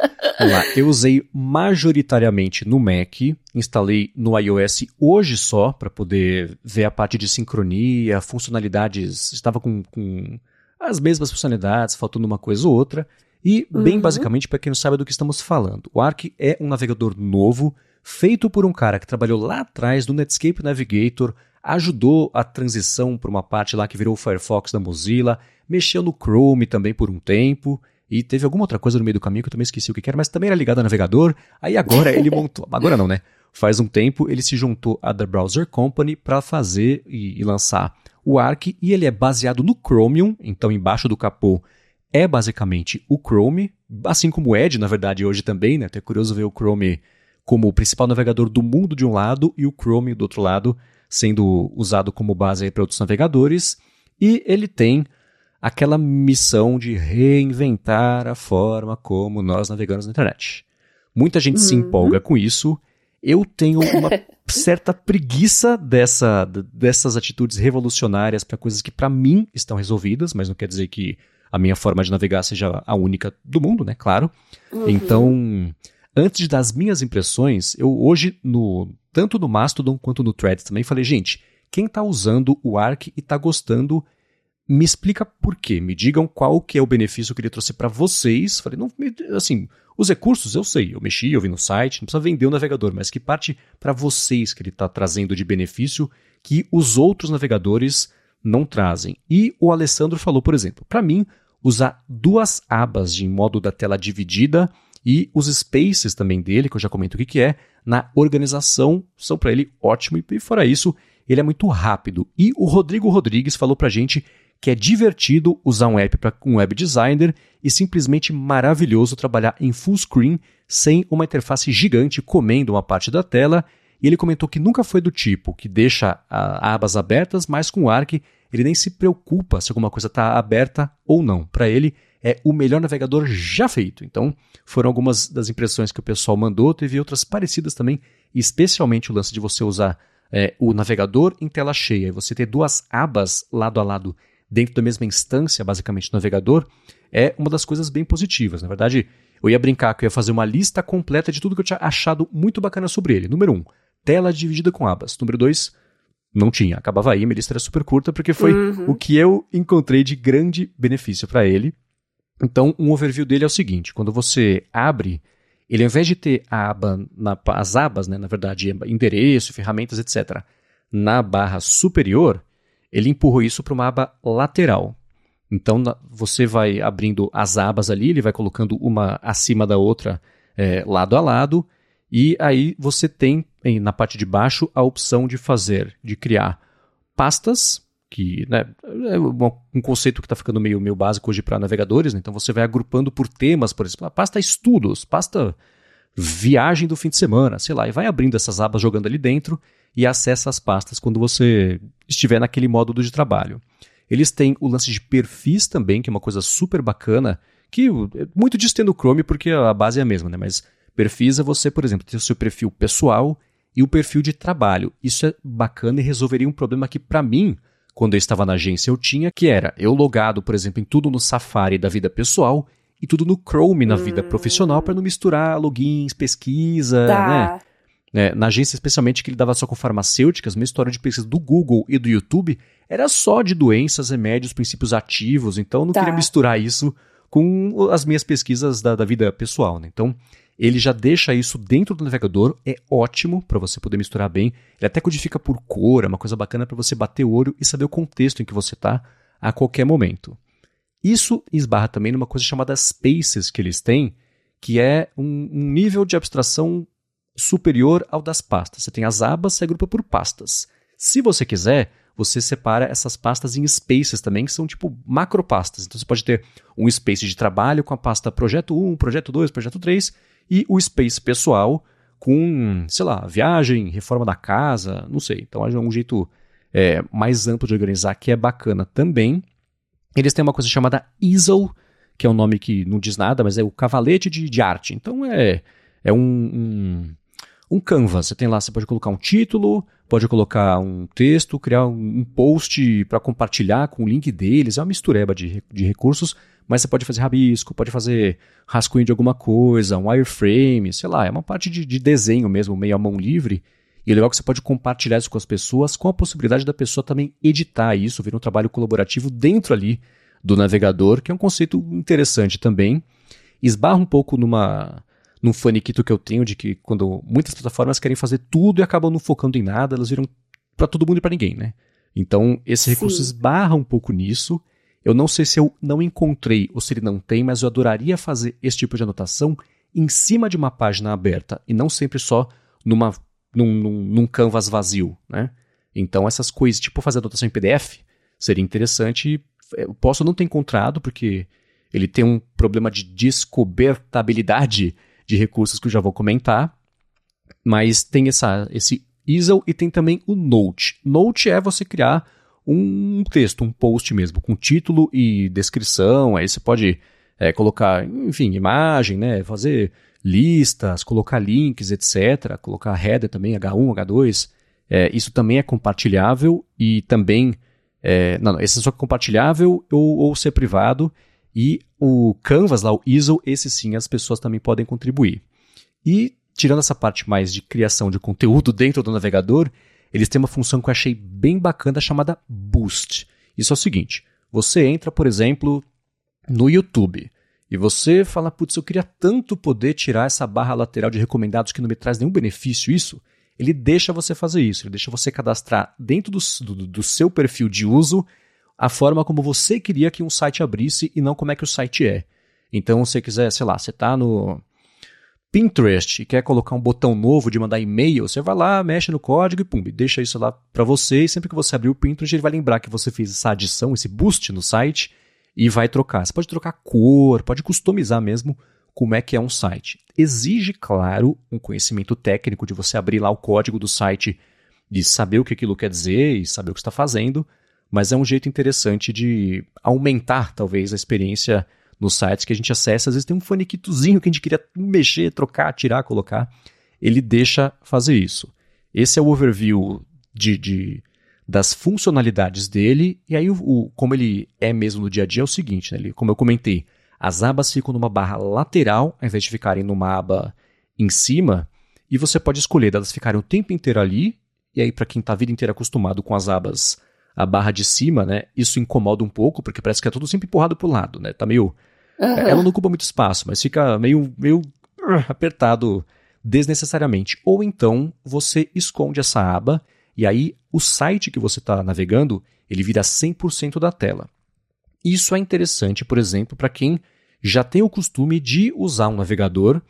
Vamos lá, eu usei majoritariamente no Mac, instalei no iOS hoje só para poder ver a parte de sincronia, funcionalidades, estava com, com as mesmas funcionalidades, faltando uma coisa ou outra. E, bem uhum. basicamente, para quem não sabe do que estamos falando, o Arc é um navegador novo, feito por um cara que trabalhou lá atrás no Netscape Navigator, ajudou a transição para uma parte lá que virou o Firefox da Mozilla, mexeu no Chrome também por um tempo, e teve alguma outra coisa no meio do caminho que eu também esqueci o que era, mas também era ligado ao navegador. Aí agora ele montou. Agora não, né? Faz um tempo ele se juntou à The Browser Company para fazer e, e lançar o Arc, e ele é baseado no Chromium, então embaixo do capô é basicamente o Chrome, assim como o Edge, na verdade, hoje também, né? Até curioso ver o Chrome como o principal navegador do mundo de um lado e o Chrome do outro lado sendo usado como base para outros navegadores. E ele tem aquela missão de reinventar a forma como nós navegamos na internet. Muita gente uhum. se empolga com isso. Eu tenho uma certa preguiça dessa, dessas atitudes revolucionárias para coisas que para mim estão resolvidas, mas não quer dizer que a minha forma de navegar seja a única do mundo, né? Claro. Uhum. Então, antes das minhas impressões, eu hoje, no tanto no Mastodon quanto no Threads também, falei, gente, quem está usando o Arc e está gostando, me explica por quê. Me digam qual que é o benefício que ele trouxe para vocês. Falei, não, assim, os recursos eu sei, eu mexi, eu vi no site, não precisa vender o navegador, mas que parte para vocês que ele está trazendo de benefício que os outros navegadores não trazem. E o Alessandro falou, por exemplo, para mim, usar duas abas de modo da tela dividida e os spaces também dele, que eu já comento o que, que é, na organização são para ele ótimo e fora isso, ele é muito rápido. E o Rodrigo Rodrigues falou para gente que é divertido usar um app para um web designer e simplesmente maravilhoso trabalhar em full screen sem uma interface gigante comendo uma parte da tela. E ele comentou que nunca foi do tipo que deixa a, abas abertas, mas com o Arc ele nem se preocupa se alguma coisa está aberta ou não. Para ele, é o melhor navegador já feito. Então, foram algumas das impressões que o pessoal mandou. Teve outras parecidas também, especialmente o lance de você usar é, o navegador em tela cheia e você ter duas abas lado a lado dentro da mesma instância, basicamente, do navegador, é uma das coisas bem positivas. Na verdade, eu ia brincar que eu ia fazer uma lista completa de tudo que eu tinha achado muito bacana sobre ele. Número um, tela dividida com abas. Número dois, não tinha. Acabava aí, minha lista era super curta, porque foi uhum. o que eu encontrei de grande benefício para ele. Então, um overview dele é o seguinte: quando você abre, ele ao invés de ter a aba, na, as abas, né, na verdade, endereço, ferramentas, etc., na barra superior, ele empurrou isso para uma aba lateral. Então, na, você vai abrindo as abas ali, ele vai colocando uma acima da outra, é, lado a lado, e aí você tem na parte de baixo a opção de fazer, de criar pastas, que né, é um conceito que está ficando meio, meio básico hoje para navegadores, né? então você vai agrupando por temas, por exemplo, a pasta estudos, pasta viagem do fim de semana, sei lá, e vai abrindo essas abas jogando ali dentro e acessa as pastas quando você estiver naquele módulo de trabalho. Eles têm o lance de perfis também, que é uma coisa super bacana, que muito disso tem no Chrome porque a base é a mesma, né? Mas perfis é você, por exemplo, ter o seu perfil pessoal e o perfil de trabalho. Isso é bacana e resolveria um problema que, para mim, quando eu estava na agência, eu tinha, que era eu logado, por exemplo, em tudo no Safari da vida pessoal e tudo no Chrome na hum. vida profissional para não misturar logins, pesquisa, tá. né? É, na agência, especialmente, que ele dava só com farmacêuticas, minha história de pesquisa do Google e do YouTube era só de doenças, remédios, princípios ativos, então eu não tá. queria misturar isso com as minhas pesquisas da, da vida pessoal. Né? Então, ele já deixa isso dentro do navegador, é ótimo para você poder misturar bem. Ele até codifica por cor, é uma coisa bacana para você bater o olho e saber o contexto em que você está a qualquer momento. Isso esbarra também numa coisa chamada Spaces que eles têm, que é um, um nível de abstração superior ao das pastas. Você tem as abas, você agrupa por pastas. Se você quiser, você separa essas pastas em spaces também, que são tipo macropastas. Então você pode ter um space de trabalho com a pasta projeto 1, projeto 2, projeto 3, e o space pessoal com, sei lá, viagem, reforma da casa, não sei. Então é um jeito é, mais amplo de organizar que é bacana também. Eles têm uma coisa chamada easel, que é um nome que não diz nada, mas é o cavalete de, de arte. Então é, é um, um, um canvas. Você tem lá, você pode colocar um título, pode colocar um texto, criar um, um post para compartilhar com o link deles. É uma mistureba de, de recursos, mas você pode fazer rabisco, pode fazer rascunho de alguma coisa, um wireframe, sei lá, é uma parte de, de desenho mesmo, meio à mão livre. E é legal que você pode compartilhar isso com as pessoas, com a possibilidade da pessoa também editar isso, vir um trabalho colaborativo dentro ali do navegador, que é um conceito interessante também. Esbarra um pouco numa num faniquito que eu tenho de que quando muitas plataformas querem fazer tudo e acabam não focando em nada, elas viram para todo mundo e para ninguém, né? Então, esse recurso Sim. esbarra um pouco nisso. Eu não sei se eu não encontrei ou se ele não tem, mas eu adoraria fazer esse tipo de anotação em cima de uma página aberta e não sempre só numa, num, num, num canvas vazio, né? Então, essas coisas, tipo fazer anotação em PDF, seria interessante. Eu posso não ter encontrado, porque ele tem um problema de descobertabilidade de recursos que eu já vou comentar. Mas tem essa, esse easel e tem também o Note. Note é você criar um texto, um post mesmo, com título e descrição. Aí você pode é, colocar, enfim, imagem, né? Fazer listas, colocar links, etc. Colocar header também, H1, H2. É, isso também é compartilhável e também. É, não, não, esse é só compartilhável ou, ou ser privado. E o Canvas, lá, o ISO, esse sim as pessoas também podem contribuir. E, tirando essa parte mais de criação de conteúdo dentro do navegador, eles têm uma função que eu achei bem bacana chamada Boost. Isso é o seguinte: você entra, por exemplo, no YouTube e você fala, putz, eu queria tanto poder tirar essa barra lateral de recomendados que não me traz nenhum benefício, isso. Ele deixa você fazer isso, ele deixa você cadastrar dentro do, do, do seu perfil de uso a forma como você queria que um site abrisse e não como é que o site é. Então, se você quiser, sei lá, você está no Pinterest e quer colocar um botão novo de mandar e-mail, você vai lá, mexe no código e pum, deixa isso lá para você. E sempre que você abrir o Pinterest, ele vai lembrar que você fez essa adição, esse boost no site e vai trocar. Você pode trocar cor, pode customizar mesmo como é que é um site. Exige, claro, um conhecimento técnico de você abrir lá o código do site, de saber o que aquilo quer dizer e saber o que está fazendo mas é um jeito interessante de aumentar, talvez, a experiência nos sites que a gente acessa. Às vezes tem um faniquitozinho que a gente queria mexer, trocar, tirar, colocar. Ele deixa fazer isso. Esse é o overview de, de das funcionalidades dele. E aí, o, o, como ele é mesmo no dia a dia, é o seguinte, né? Ele, como eu comentei, as abas ficam numa barra lateral, ao invés de ficarem numa aba em cima. E você pode escolher delas ficarem o tempo inteiro ali. E aí, para quem está a vida inteira acostumado com as abas a barra de cima, né? Isso incomoda um pouco, porque parece que é tudo sempre empurrado pro lado, né? Tá meio. Uhum. Ela não ocupa muito espaço, mas fica meio, meio uh, apertado desnecessariamente. Ou então você esconde essa aba e aí o site que você está navegando ele vira 100% da tela. Isso é interessante, por exemplo, para quem já tem o costume de usar um navegador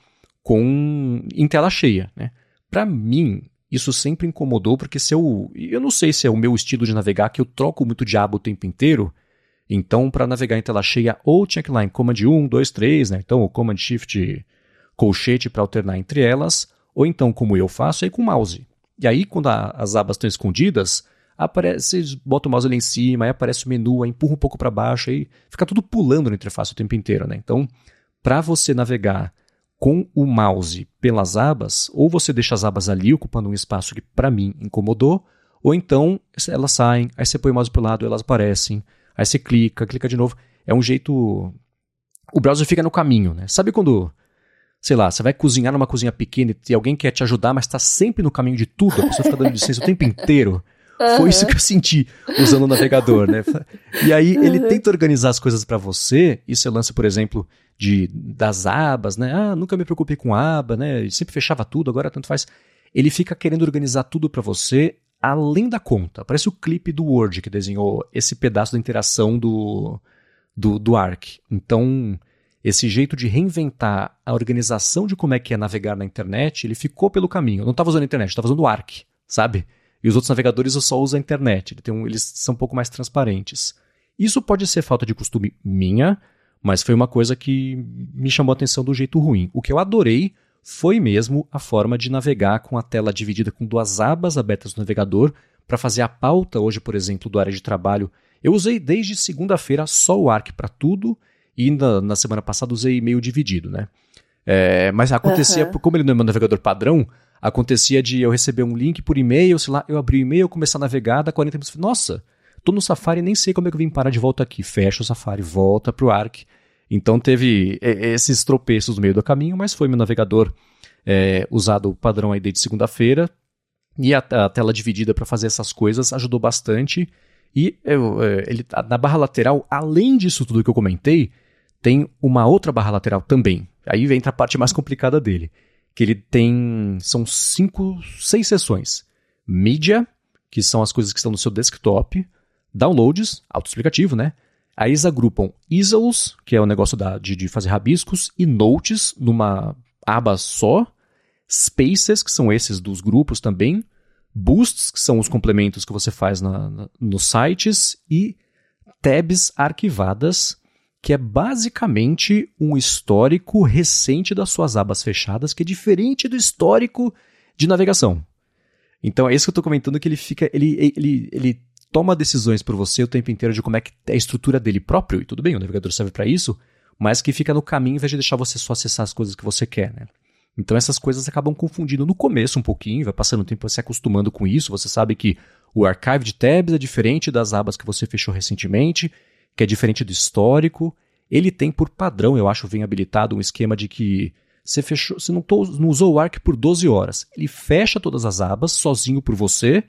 com em tela cheia. Né? Para mim, isso sempre incomodou, porque se eu. Eu não sei se é o meu estilo de navegar, que eu troco muito de aba o tempo inteiro. Então, para navegar em tela cheia, ou tinha que ir lá em Command 1, 2, 3, né? Então, o Command Shift colchete para alternar entre elas, ou então, como eu faço, é com o mouse. E aí, quando a, as abas estão escondidas, aparece, bota o mouse ali em cima, aí aparece o menu, aí empurra um pouco para baixo, aí fica tudo pulando na interface o tempo inteiro, né? Então, para você navegar com o mouse pelas abas, ou você deixa as abas ali ocupando um espaço que para mim incomodou, ou então elas saem, aí você põe o mouse pro lado, elas aparecem, aí você clica, clica de novo. É um jeito. O browser fica no caminho, né? Sabe quando, sei lá, você vai cozinhar numa cozinha pequena e alguém quer te ajudar, mas está sempre no caminho de tudo, a pessoa fica dando licença o tempo inteiro? Uhum. Foi isso que eu senti usando o navegador, né? E aí ele uhum. tenta organizar as coisas para você. Isso é lance, por exemplo, de das abas, né? Ah, nunca me preocupei com aba, né? Sempre fechava tudo, agora tanto faz. Ele fica querendo organizar tudo para você além da conta. Parece o clipe do Word que desenhou esse pedaço da interação do, do, do Arc. Então, esse jeito de reinventar a organização de como é que é navegar na internet, ele ficou pelo caminho. Eu não estava usando a internet, estava usando o Arc, sabe? E os outros navegadores eu só uso a internet. Um, eles são um pouco mais transparentes. Isso pode ser falta de costume minha, mas foi uma coisa que me chamou a atenção do jeito ruim. O que eu adorei foi mesmo a forma de navegar com a tela dividida com duas abas abertas no navegador para fazer a pauta hoje, por exemplo, do área de trabalho. Eu usei desde segunda-feira só o Arc para tudo E na, na semana passada usei e-mail dividido, né? É, mas acontecia, uhum. como ele não é meu navegador padrão, acontecia de eu receber um link por e-mail, sei lá, eu abri o e-mail, começar a navegar, dá 40 minutos, nossa, tô no Safari nem sei como é que eu vim parar de volta aqui. Fecha o Safari, volta pro Arc. Então teve esses tropeços no meio do caminho, mas foi meu navegador é, usado o padrão aí desde segunda-feira. E a, a, tela dividida para fazer essas coisas ajudou bastante. E eu, é, ele, na barra lateral, além disso tudo que eu comentei, tem uma outra barra lateral também. Aí entra a parte mais complicada dele. Que ele tem. São cinco, seis seções. Mídia, que são as coisas que estão no seu desktop. Downloads, autoexplicativo, né? Aí eles agrupam easels, que é o negócio da, de, de fazer rabiscos, e notes numa aba só. Spaces, que são esses dos grupos também. Boosts, que são os complementos que você faz na, na, nos sites. E tabs arquivadas, que é basicamente um histórico recente das suas abas fechadas, que é diferente do histórico de navegação. Então é isso que eu estou comentando, que ele fica. Ele, ele, ele toma decisões por você o tempo inteiro de como é que é a estrutura dele próprio, e tudo bem, o navegador serve para isso, mas que fica no caminho em vez de deixar você só acessar as coisas que você quer, né? Então essas coisas acabam confundindo no começo um pouquinho, vai passando o tempo se acostumando com isso, você sabe que o archive de tabs é diferente das abas que você fechou recentemente, que é diferente do histórico. Ele tem por padrão, eu acho, vem habilitado um esquema de que você fechou, você não, não usou o Arc por 12 horas. Ele fecha todas as abas sozinho por você,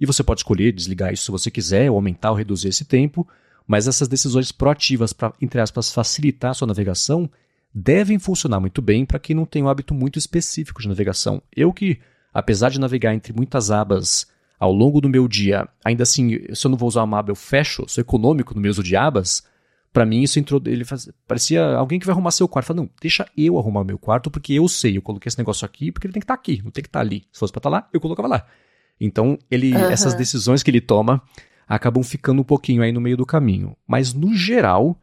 e você pode escolher desligar isso se você quiser, ou aumentar ou reduzir esse tempo, mas essas decisões proativas para, entre aspas, facilitar a sua navegação devem funcionar muito bem para quem não tem um hábito muito específico de navegação. Eu que, apesar de navegar entre muitas abas ao longo do meu dia, ainda assim, se eu não vou usar uma aba, eu fecho, sou econômico no meu uso de abas, para mim isso entrou, ele faz, parecia alguém que vai arrumar seu quarto. Fala, não, deixa eu arrumar meu quarto, porque eu sei, eu coloquei esse negócio aqui, porque ele tem que estar tá aqui, não tem que estar tá ali. Se fosse para estar tá lá, eu colocava lá. Então, ele, uhum. essas decisões que ele toma acabam ficando um pouquinho aí no meio do caminho. Mas, no geral,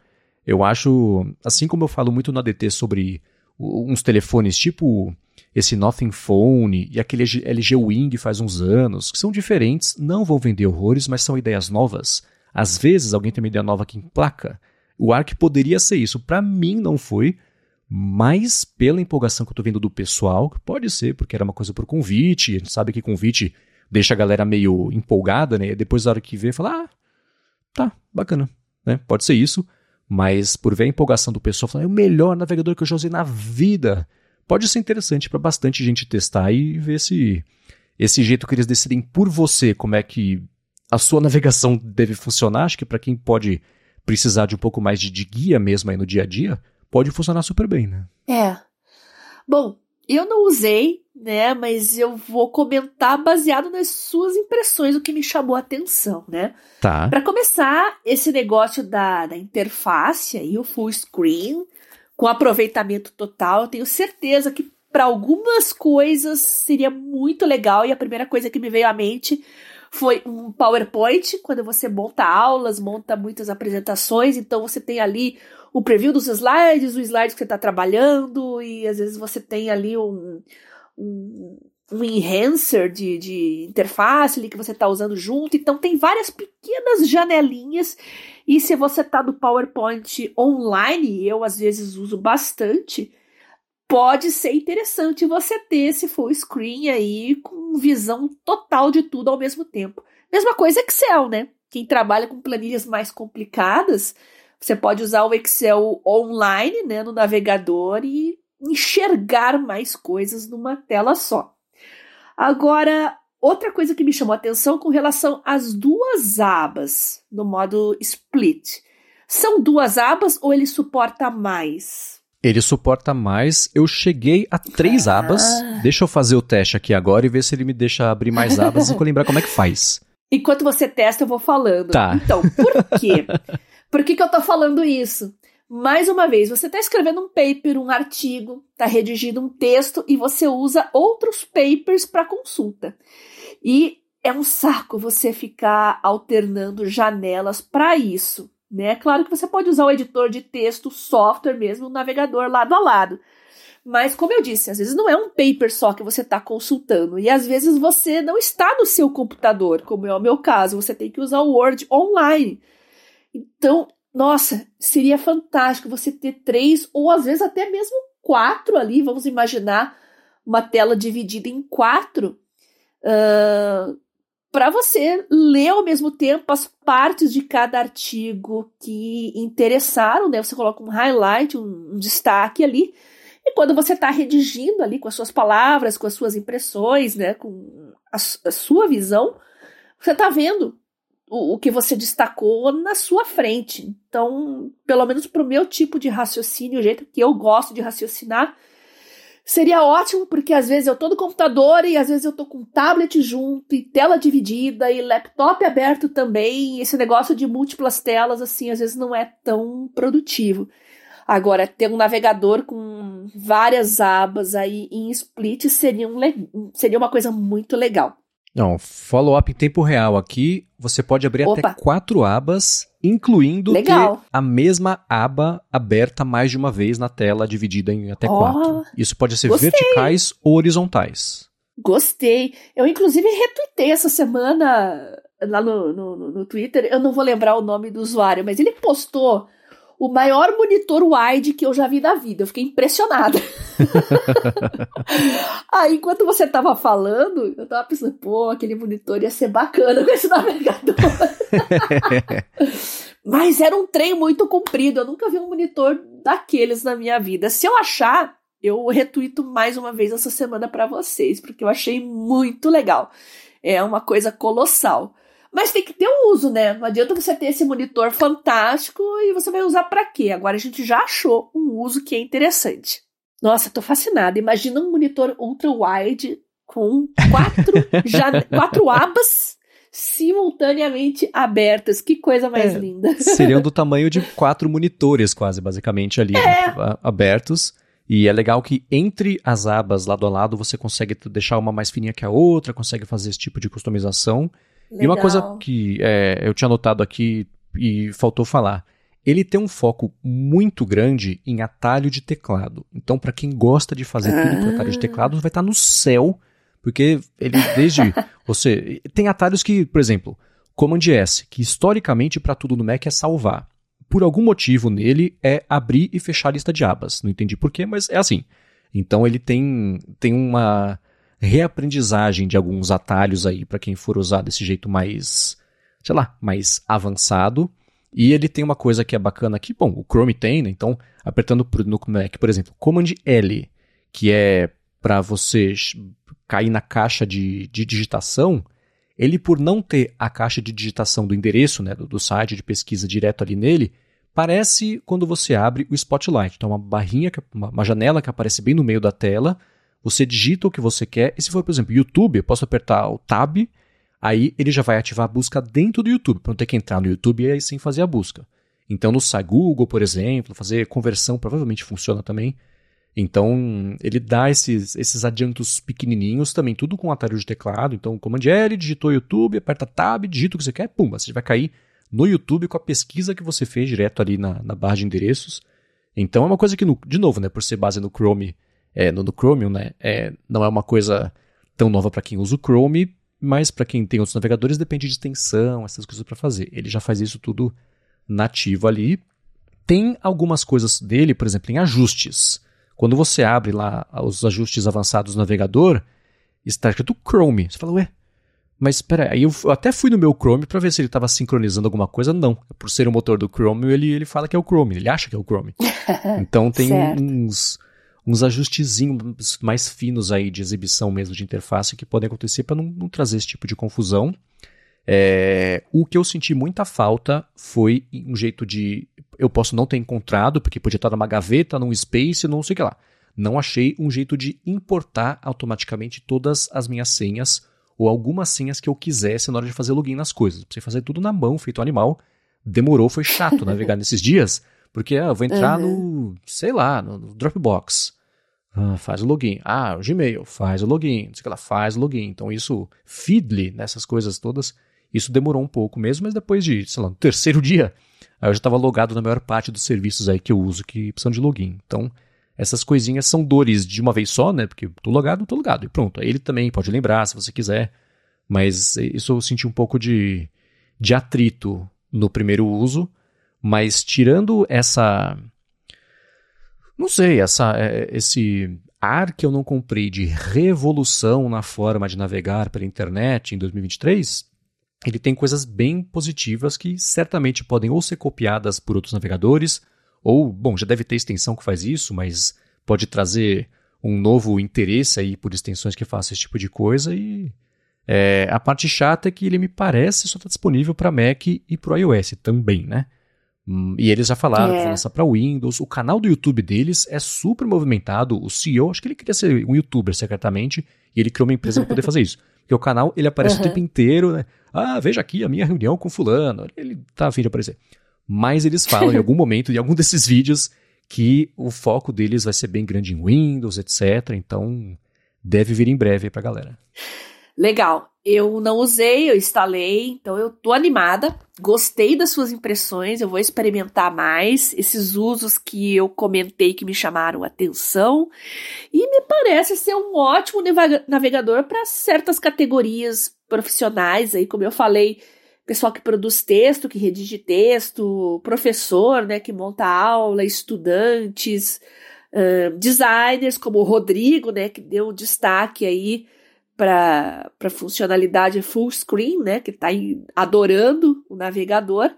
eu acho, assim como eu falo muito no ADT sobre uns telefones tipo esse Nothing Phone e aquele LG Wing faz uns anos, que são diferentes, não vão vender horrores, mas são ideias novas. Às vezes alguém tem uma ideia nova que emplaca. O Arc poderia ser isso. Para mim não foi, mas pela empolgação que eu tô vendo do pessoal, que pode ser, porque era uma coisa por convite, a gente sabe que convite deixa a galera meio empolgada, né? E depois, na hora que vê, fala, ah, tá, bacana, né? Pode ser isso, mas por ver a empolgação do pessoal, falar, é o melhor navegador que eu já usei na vida. Pode ser interessante para bastante gente testar e ver se esse jeito que eles decidem por você, como é que a sua navegação deve funcionar. Acho que para quem pode precisar de um pouco mais de, de guia mesmo aí no dia a dia, pode funcionar super bem, né? É. Bom, eu não usei, né? Mas eu vou comentar baseado nas suas impressões, o que me chamou a atenção, né? Tá. Para começar, esse negócio da, da interface aí, o full screen, com aproveitamento total, eu tenho certeza que para algumas coisas seria muito legal. E a primeira coisa que me veio à mente foi um PowerPoint, quando você monta aulas, monta muitas apresentações, então você tem ali o preview dos slides, o slide que você está trabalhando, e às vezes você tem ali um, um, um enhancer de, de interface ali que você está usando junto. Então tem várias pequenas janelinhas. E se você está do PowerPoint online, eu às vezes uso bastante, pode ser interessante você ter esse full screen aí com visão total de tudo ao mesmo tempo. Mesma coisa Excel, né? Quem trabalha com planilhas mais complicadas, você pode usar o Excel online, né, no navegador e enxergar mais coisas numa tela só. Agora, outra coisa que me chamou a atenção com relação às duas abas no modo split. São duas abas ou ele suporta mais? Ele suporta mais. Eu cheguei a três ah. abas. Deixa eu fazer o teste aqui agora e ver se ele me deixa abrir mais abas e lembrar como é que faz. Enquanto você testa, eu vou falando. Tá. Então, por quê? Por que, que eu tô falando isso? Mais uma vez, você está escrevendo um paper, um artigo, está redigindo um texto e você usa outros papers para consulta. E é um saco você ficar alternando janelas para isso. Né? Claro que você pode usar o editor de texto, software mesmo, o navegador lado a lado. Mas, como eu disse, às vezes não é um paper só que você está consultando. E às vezes você não está no seu computador, como é o meu caso. Você tem que usar o Word online. Então, nossa, seria fantástico você ter três ou às vezes até mesmo quatro ali. Vamos imaginar uma tela dividida em quatro. Uh, para você ler ao mesmo tempo as partes de cada artigo que interessaram, né? Você coloca um highlight, um, um destaque ali. E quando você está redigindo ali com as suas palavras, com as suas impressões, né, com a, a sua visão, você está vendo o, o, que você destacou na sua frente. Então, pelo menos para o meu tipo de raciocínio, o jeito que eu gosto de raciocinar, Seria ótimo, porque às vezes eu tô no computador e às vezes eu tô com tablet junto e tela dividida e laptop aberto também. Esse negócio de múltiplas telas, assim, às vezes não é tão produtivo. Agora, ter um navegador com várias abas aí em split seria, um seria uma coisa muito legal. Não, follow-up em tempo real aqui, você pode abrir Opa. até quatro abas, incluindo a mesma aba aberta mais de uma vez na tela, dividida em até oh, quatro. Isso pode ser gostei. verticais ou horizontais. Gostei. Eu, inclusive, retuitei essa semana lá no, no, no Twitter. Eu não vou lembrar o nome do usuário, mas ele postou o maior monitor wide que eu já vi na vida. Eu fiquei impressionada. Aí, enquanto você tava falando, eu tava pensando, pô, aquele monitor ia ser bacana com esse navegador. Mas era um trem muito comprido. Eu nunca vi um monitor daqueles na minha vida. Se eu achar, eu retuito mais uma vez essa semana para vocês, porque eu achei muito legal. É uma coisa colossal. Mas tem que ter um uso, né? Não adianta você ter esse monitor fantástico e você vai usar para quê? Agora a gente já achou um uso que é interessante. Nossa, tô fascinada. Imagina um monitor ultra wide com quatro, quatro abas simultaneamente abertas. Que coisa mais é, linda. Seriam do tamanho de quatro monitores, quase, basicamente, ali, é. né, abertos. E é legal que entre as abas lado a lado você consegue deixar uma mais fininha que a outra, consegue fazer esse tipo de customização. Legal. E uma coisa que é, eu tinha notado aqui e faltou falar. Ele tem um foco muito grande em atalho de teclado. Então, para quem gosta de fazer ah. tudo por atalho de ah. teclado, vai estar tá no céu, porque ele desde você tem atalhos que, por exemplo, Command S, que historicamente para tudo no Mac é salvar. Por algum motivo nele é abrir e fechar a lista de abas. Não entendi porquê, mas é assim. Então ele tem tem uma reaprendizagem de alguns atalhos aí para quem for usar desse jeito mais, sei lá, mais avançado. E ele tem uma coisa que é bacana aqui, bom, o Chrome tem, né? Então, apertando no Mac, por exemplo, Command L, que é para você cair na caixa de, de, digitação, ele por não ter a caixa de digitação do endereço, né, do, do site de pesquisa direto ali nele, parece quando você abre o Spotlight. Então, uma barrinha, uma, uma janela que aparece bem no meio da tela, você digita o que você quer, e se for, por exemplo, YouTube, eu posso apertar o Tab, aí ele já vai ativar a busca dentro do YouTube, para não ter que entrar no YouTube e aí sim fazer a busca. Então, no site Google, por exemplo, fazer conversão provavelmente funciona também. Então, ele dá esses, esses adiantos pequenininhos também, tudo com atalho de teclado. Então, Command L, digitou YouTube, aperta Tab, digita o que você quer, pum, você vai cair no YouTube com a pesquisa que você fez direto ali na, na barra de endereços. Então, é uma coisa que, no, de novo, né, por ser base no Chrome, é, no, no Chromium, né? É, não é uma coisa tão nova para quem usa o Chrome, mas para quem tem outros navegadores depende de extensão, essas coisas para fazer. Ele já faz isso tudo nativo ali. Tem algumas coisas dele, por exemplo, em ajustes. Quando você abre lá os ajustes avançados do navegador, está escrito Chrome. Você fala, ué, mas espera aí, eu até fui no meu Chrome para ver se ele estava sincronizando alguma coisa. Não, por ser o motor do Chrome, ele, ele fala que é o Chrome, ele acha que é o Chrome. Então tem uns uns ajustezinhos mais finos aí de exibição mesmo de interface que podem acontecer para não, não, trazer esse tipo de confusão. É, o que eu senti muita falta foi um jeito de. Eu posso não ter encontrado, porque podia estar numa gaveta, num space, não sei o que lá. Não achei um jeito de importar automaticamente todas as minhas senhas ou algumas senhas que eu quisesse na hora de fazer login nas coisas. Você fazer tudo na mão, feito animal. Demorou, foi chato navegar nesses dias. Porque ah, eu vou entrar uhum. no, sei lá, no, no Dropbox. Ah, faz o login. Ah, o Gmail, faz o login. Não sei o que lá, faz o login. Então isso, Feedly, nessas coisas todas, isso demorou um pouco mesmo, mas depois de, sei lá, no terceiro dia, aí eu já estava logado na maior parte dos serviços aí que eu uso que precisam de login. Então, essas coisinhas são dores de uma vez só, né? Porque tô logado, tô logado. E pronto. Aí ele também pode lembrar se você quiser. Mas isso eu senti um pouco de, de atrito no primeiro uso. Mas tirando essa. Não sei, essa, é, esse ar que eu não comprei de revolução na forma de navegar pela internet em 2023, ele tem coisas bem positivas que certamente podem ou ser copiadas por outros navegadores, ou, bom, já deve ter extensão que faz isso, mas pode trazer um novo interesse aí por extensões que façam esse tipo de coisa e é, a parte chata é que ele me parece só está disponível para Mac e para iOS também, né? Hum, e eles já falaram é. que vai lançar para Windows. O canal do YouTube deles é super movimentado. O CEO, acho que ele queria ser um youtuber secretamente, e ele criou uma empresa para poder fazer isso. Porque o canal ele aparece uhum. o tempo inteiro, né? Ah, veja aqui a minha reunião com fulano. Ele tá a fim de aparecer. Mas eles falam em algum momento, em algum desses vídeos, que o foco deles vai ser bem grande em Windows, etc. Então, deve vir em breve para a galera. Legal. Eu não usei, eu instalei, então eu tô animada. Gostei das suas impressões, eu vou experimentar mais esses usos que eu comentei que me chamaram atenção. E me parece ser um ótimo navegador para certas categorias profissionais aí, como eu falei, pessoal que produz texto, que redige texto, professor, né, que monta aula, estudantes, uh, designers como o Rodrigo, né, que deu destaque aí para a funcionalidade full screen, né, que está adorando o navegador.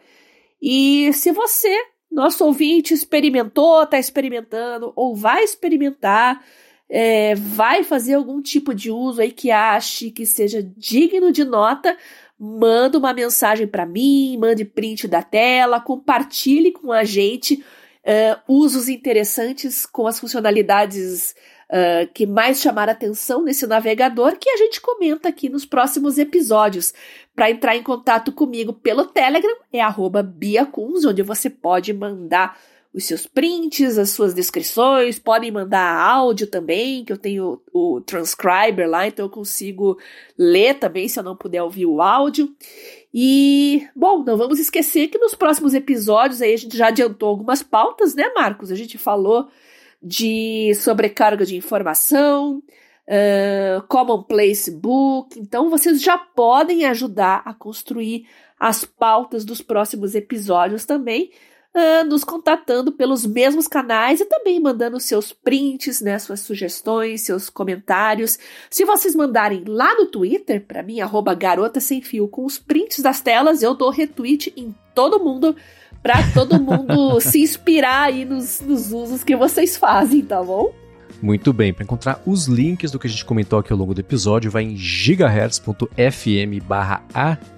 E se você, nosso ouvinte, experimentou, está experimentando ou vai experimentar, é, vai fazer algum tipo de uso aí que ache que seja digno de nota, manda uma mensagem para mim, mande print da tela, compartilhe com a gente uh, usos interessantes com as funcionalidades uh, que mais chamaram atenção nesse navegador que a gente comenta aqui nos próximos episódios. Para entrar em contato comigo pelo Telegram é @biacuns, onde você pode mandar os seus prints, as suas descrições, podem mandar áudio também, que eu tenho o transcriber lá, então eu consigo ler também se eu não puder ouvir o áudio. E, bom, não vamos esquecer que nos próximos episódios aí a gente já adiantou algumas pautas, né, Marcos? A gente falou de sobrecarga de informação, uh, Commonplace Book. Então, vocês já podem ajudar a construir as pautas dos próximos episódios também, uh, nos contatando pelos mesmos canais e também mandando seus prints, né, suas sugestões, seus comentários. Se vocês mandarem lá no Twitter, para mim, arroba garota sem fio, com os prints das telas, eu dou retweet em todo mundo para todo mundo se inspirar aí nos, nos usos que vocês fazem, tá bom? Muito bem, para encontrar os links do que a gente comentou aqui ao longo do episódio, vai em gigahertz.fm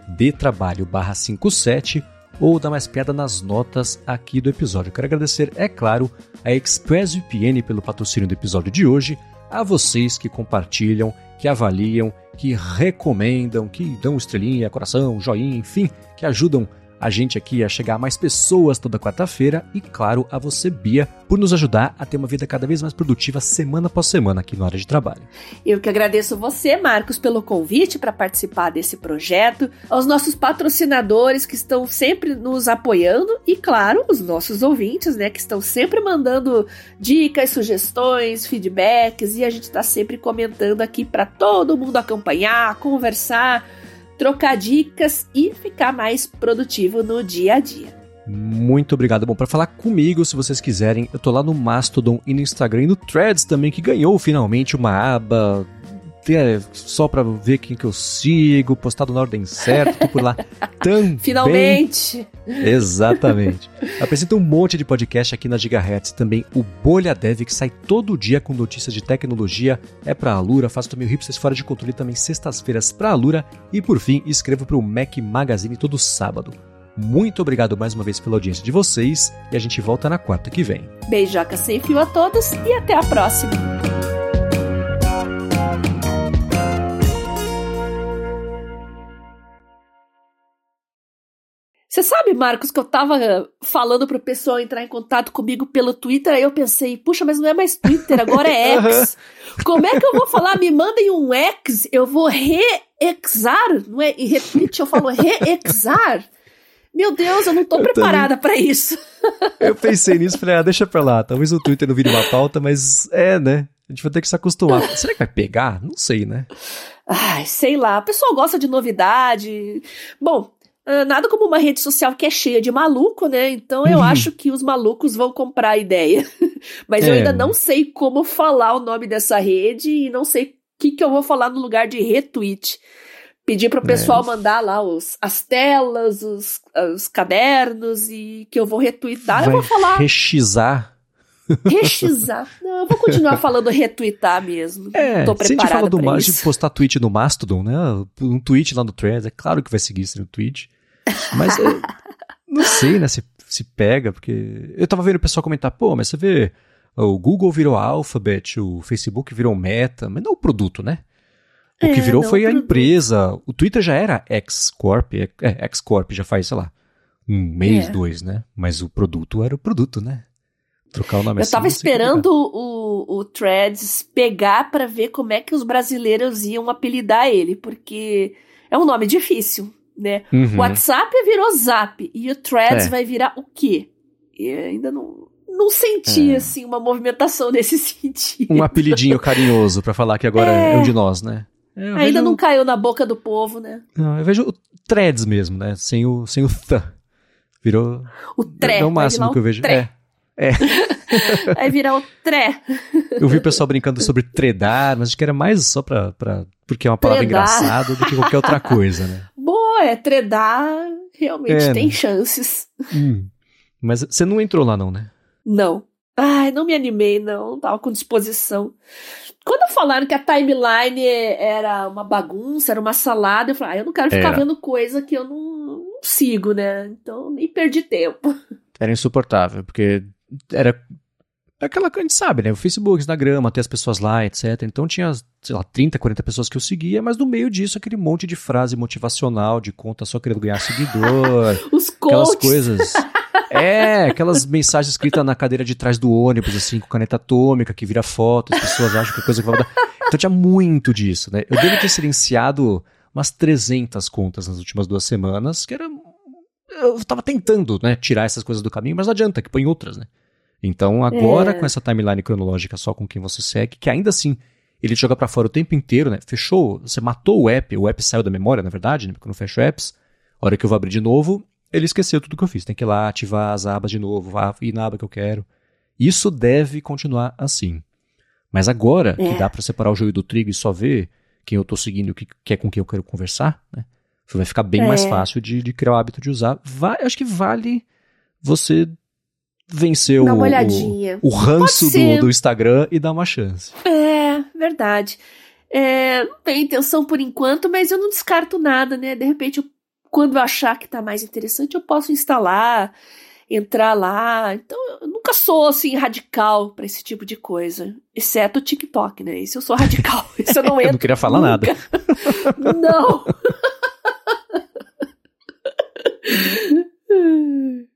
adtrabalho barra 57 ou dá mais piada nas notas aqui do episódio. Quero agradecer, é claro, a ExpressVPN pelo patrocínio do episódio de hoje, a vocês que compartilham, que avaliam, que recomendam, que dão estrelinha, coração, joinha, enfim, que ajudam a gente aqui a chegar a mais pessoas toda quarta-feira e, claro, a você, Bia, por nos ajudar a ter uma vida cada vez mais produtiva semana após semana aqui no área de trabalho. Eu que agradeço você, Marcos, pelo convite para participar desse projeto, aos nossos patrocinadores que estão sempre nos apoiando e, claro, os nossos ouvintes, né, que estão sempre mandando dicas, sugestões, feedbacks e a gente está sempre comentando aqui para todo mundo acompanhar, conversar trocar dicas e ficar mais produtivo no dia a dia. Muito obrigado. Bom, para falar comigo, se vocês quiserem, eu tô lá no Mastodon e no Instagram e no Threads também, que ganhou finalmente uma aba é, só para ver quem que eu sigo, postado na ordem certa, tô por lá também. Finalmente! Exatamente. Apresenta um monte de podcast aqui na Gigahertz, também o Bolha Dev, que sai todo dia com notícias de tecnologia, é pra Alura, faço também o Hipsters Fora de Controle também sextas-feiras pra Alura, e por fim, escrevo pro Mac Magazine todo sábado. Muito obrigado mais uma vez pela audiência de vocês, e a gente volta na quarta que vem. Beijoca sem fio a todos, e até a próxima! Você sabe, Marcos, que eu tava falando pro pessoal entrar em contato comigo pelo Twitter, aí eu pensei, puxa, mas não é mais Twitter, agora é X. Como é que eu vou falar? Me mandem um X, eu vou re-exar, não é? E retweet, eu falo re-exar. Meu Deus, eu não tô eu preparada para isso. eu pensei nisso, falei, ah, deixa pra lá. Talvez o Twitter não vire uma pauta, mas é, né? A gente vai ter que se acostumar. Será que vai pegar? Não sei, né? Ai, sei lá. O pessoal gosta de novidade. Bom, nada como uma rede social que é cheia de maluco, né? Então eu uhum. acho que os malucos vão comprar a ideia. Mas é. eu ainda não sei como falar o nome dessa rede e não sei o que, que eu vou falar no lugar de retweet. Pedir para o pessoal é. mandar lá os, as telas, os, os cadernos e que eu vou retweetar. Vai eu vou falar. Rexizar Rexizar. Não, eu vou continuar falando retweetar mesmo. É, Tô se a gente fala do mais de postar tweet no Mastodon, né? Um tweet lá no Threads, é claro que vai seguir esse no tweet. Mas é, não sei, né? Se, se pega, porque. Eu tava vendo o pessoal comentar, pô, mas você vê. O Google virou Alphabet, o Facebook virou Meta, mas não o produto, né? O é, que virou foi a empresa. O Twitter já era X-Corp, é, X-Corp já faz, sei lá, um mês, é. dois, né? Mas o produto era o produto, né? Trocar o nome Eu assim, tava esperando o, o Threads pegar para ver como é que os brasileiros iam apelidar ele, porque é um nome difícil, né? Uhum. O WhatsApp virou Zap e o Threads é. vai virar o quê? Eu ainda não, não senti, é. assim, uma movimentação nesse sentido. Um apelidinho carinhoso para falar que agora é, é um de nós, né? É, Ainda vejo... não caiu na boca do povo, né? Não, eu vejo o threads mesmo, né? Sem o, sem o th. Virou. O tre. É o máximo que eu vejo. Tre. É. é. Vai virar o tré. Eu vi o pessoal brincando sobre tredar, mas acho que era mais só pra, pra porque é uma palavra tredar. engraçada do que qualquer outra coisa, né? Boa, é tredar, realmente é, tem né? chances. Hum. Mas você não entrou lá não, né? Não. Ai, não me animei, não. Não tava com disposição. Quando falaram que a timeline era uma bagunça, era uma salada, eu falei, ah, eu não quero ficar era. vendo coisa que eu não, não sigo, né? Então nem perdi tempo. Era insuportável, porque era aquela que a gente sabe, né? O Facebook, Instagram, ter as pessoas lá, etc. Então tinha, sei lá, 30, 40 pessoas que eu seguia, mas no meio disso aquele monte de frase motivacional, de conta só querendo ganhar seguidor. Os Aquelas coisas. É, aquelas mensagens escritas na cadeira de trás do ônibus, assim, com caneta atômica, que vira foto, as pessoas acham que é coisa que vai mudar. Então tinha muito disso, né? Eu devo ter silenciado umas 300 contas nas últimas duas semanas, que era. Eu tava tentando, né, tirar essas coisas do caminho, mas não adianta, que põe outras, né? Então agora, é. com essa timeline cronológica só com quem você segue, que ainda assim ele joga para fora o tempo inteiro, né? Fechou, você matou o app, o app saiu da memória, na verdade, né? Porque eu não fecho apps. A hora que eu vou abrir de novo, ele esqueceu tudo que eu fiz. Tem que ir lá, ativar as abas de novo, ir na aba que eu quero. Isso deve continuar assim. Mas agora é. que dá para separar o joio do trigo e só ver quem eu tô seguindo, o que, que é com quem eu quero conversar, né? Vai ficar bem é. mais fácil de, de, criar o hábito de usar. Vai, acho que vale você vencer o, olhadinha, o ranço do, do, Instagram e dar uma chance. É, verdade. É, não tenho intenção por enquanto, mas eu não descarto nada, né? De repente, eu, quando eu achar que tá mais interessante, eu posso instalar, entrar lá. Então, eu nunca sou assim radical para esse tipo de coisa, exceto o TikTok, né? Isso eu sou radical. Isso eu não entro. eu não queria falar nunca. nada. não.